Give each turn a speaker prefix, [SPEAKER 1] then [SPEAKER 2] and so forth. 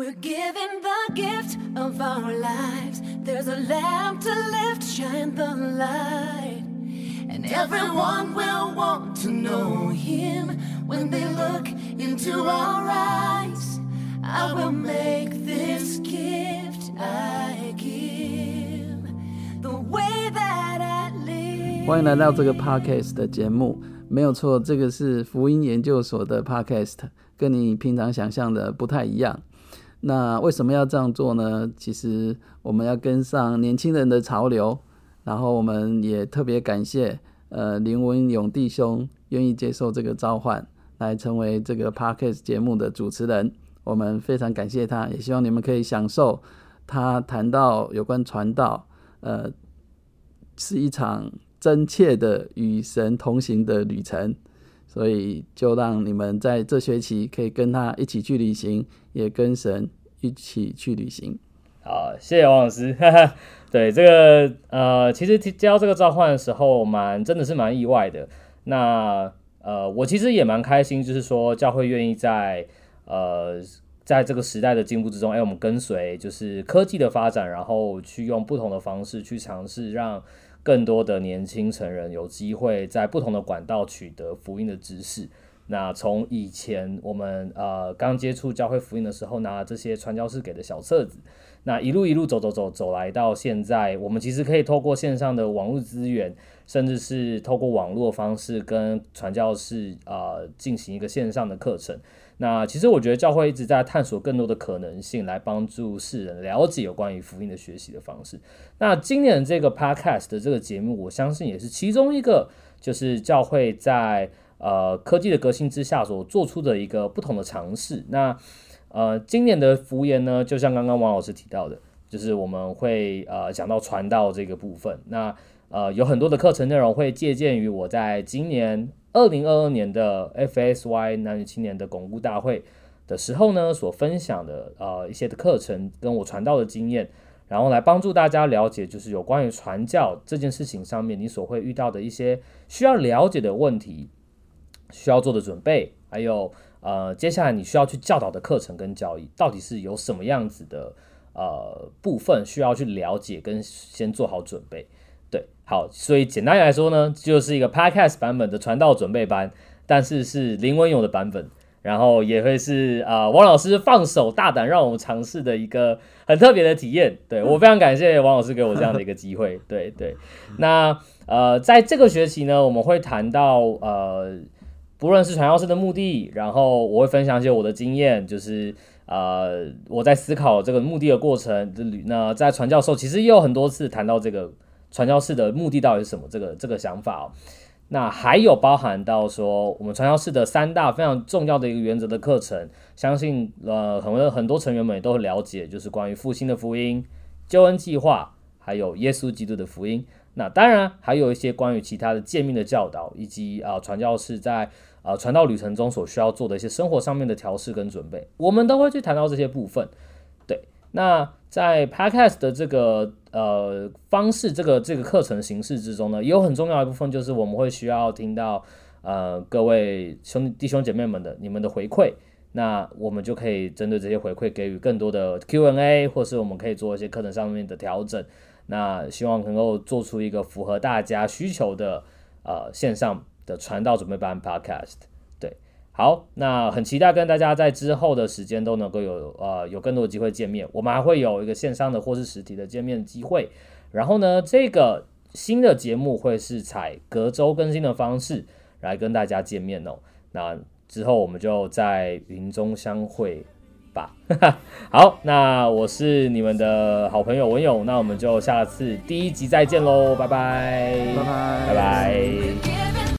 [SPEAKER 1] We're given the gift of our lives. There's a lamp to lift, shine the light. And everyone will want to know him when they look into our eyes. I will make this gift I give the way that I live.
[SPEAKER 2] 欢迎来到这个 podcast 的节目。没有错，这个是福音研究所的 podcast，跟你平常想象的不太一样。 那为什么要这样做呢？其实我们要跟上年轻人的潮流，然后我们也特别感谢呃林文勇弟兄愿意接受这个召唤，来成为这个 podcast 节目的主持人。我们非常感谢他，也希望你们可以享受他谈到有关传道，呃，是一场真切的与神同行的旅程。所以就让你们在这学期可以跟他一起去旅行，也跟神一起去旅行。
[SPEAKER 3] 好，谢谢王老师。对这个呃，其实接到这个召唤的时候，蛮真的是蛮意外的。那呃，我其实也蛮开心，就是说教会愿意在呃在这个时代的进步之中，哎，我们跟随就是科技的发展，然后去用不同的方式去尝试让。更多的年轻成人有机会在不同的管道取得福音的知识。那从以前我们呃刚接触教会福音的时候，拿这些传教士给的小册子，那一路一路走走走走来到现在，我们其实可以透过线上的网络资源，甚至是透过网络方式跟传教士啊进行一个线上的课程。那其实我觉得教会一直在探索更多的可能性，来帮助世人了解有关于福音的学习的方式。那今年这个 podcast 的这个节目，我相信也是其中一个，就是教会在呃科技的革新之下所做出的一个不同的尝试。那呃今年的福言呢，就像刚刚王老师提到的，就是我们会呃讲到传道这个部分。那呃有很多的课程内容会借鉴于我在今年。二零二二年的 FSY 男女青年的巩固大会的时候呢，所分享的呃一些的课程跟我传道的经验，然后来帮助大家了解，就是有关于传教这件事情上面你所会遇到的一些需要了解的问题，需要做的准备，还有呃接下来你需要去教导的课程跟教义，到底是有什么样子的呃部分需要去了解跟先做好准备。对，好，所以简单来说呢，就是一个 podcast 版本的传道准备班，但是是林文勇的版本，然后也会是啊，王老师放手大胆让我们尝试的一个很特别的体验。对我非常感谢王老师给我这样的一个机会。对对，那呃，在这个学期呢，我们会谈到呃，不论是传教士的目的，然后我会分享一些我的经验，就是呃，我在思考这个目的的过程。那在传教授其实也有很多次谈到这个。传教士的目的到底是什么？这个这个想法哦，那还有包含到说，我们传教士的三大非常重要的一个原则的课程，相信呃很多很多成员们也都很了解，就是关于复兴的福音、救恩计划，还有耶稣基督的福音。那当然还有一些关于其他的诫命的教导，以及啊传教士在啊传道旅程中所需要做的一些生活上面的调试跟准备，我们都会去谈到这些部分。对，那。在 Podcast 的这个呃方式，这个这个课程形式之中呢，也有很重要一部分，就是我们会需要听到呃各位兄弟兄姐妹们的你们的回馈，那我们就可以针对这些回馈给予更多的 Q&A，或是我们可以做一些课程上面的调整，那希望能够做出一个符合大家需求的呃线上的传道准备班 Podcast。对好，那很期待跟大家在之后的时间都能够有呃有更多的机会见面。我们还会有一个线上的或是实体的见面机会。然后呢，这个新的节目会是采隔周更新的方式来跟大家见面哦。那之后我们就在云中相会吧。好，那我是你们的好朋友文勇，那我们就下次第一集再见喽，拜拜，
[SPEAKER 2] 拜拜，
[SPEAKER 3] 拜拜。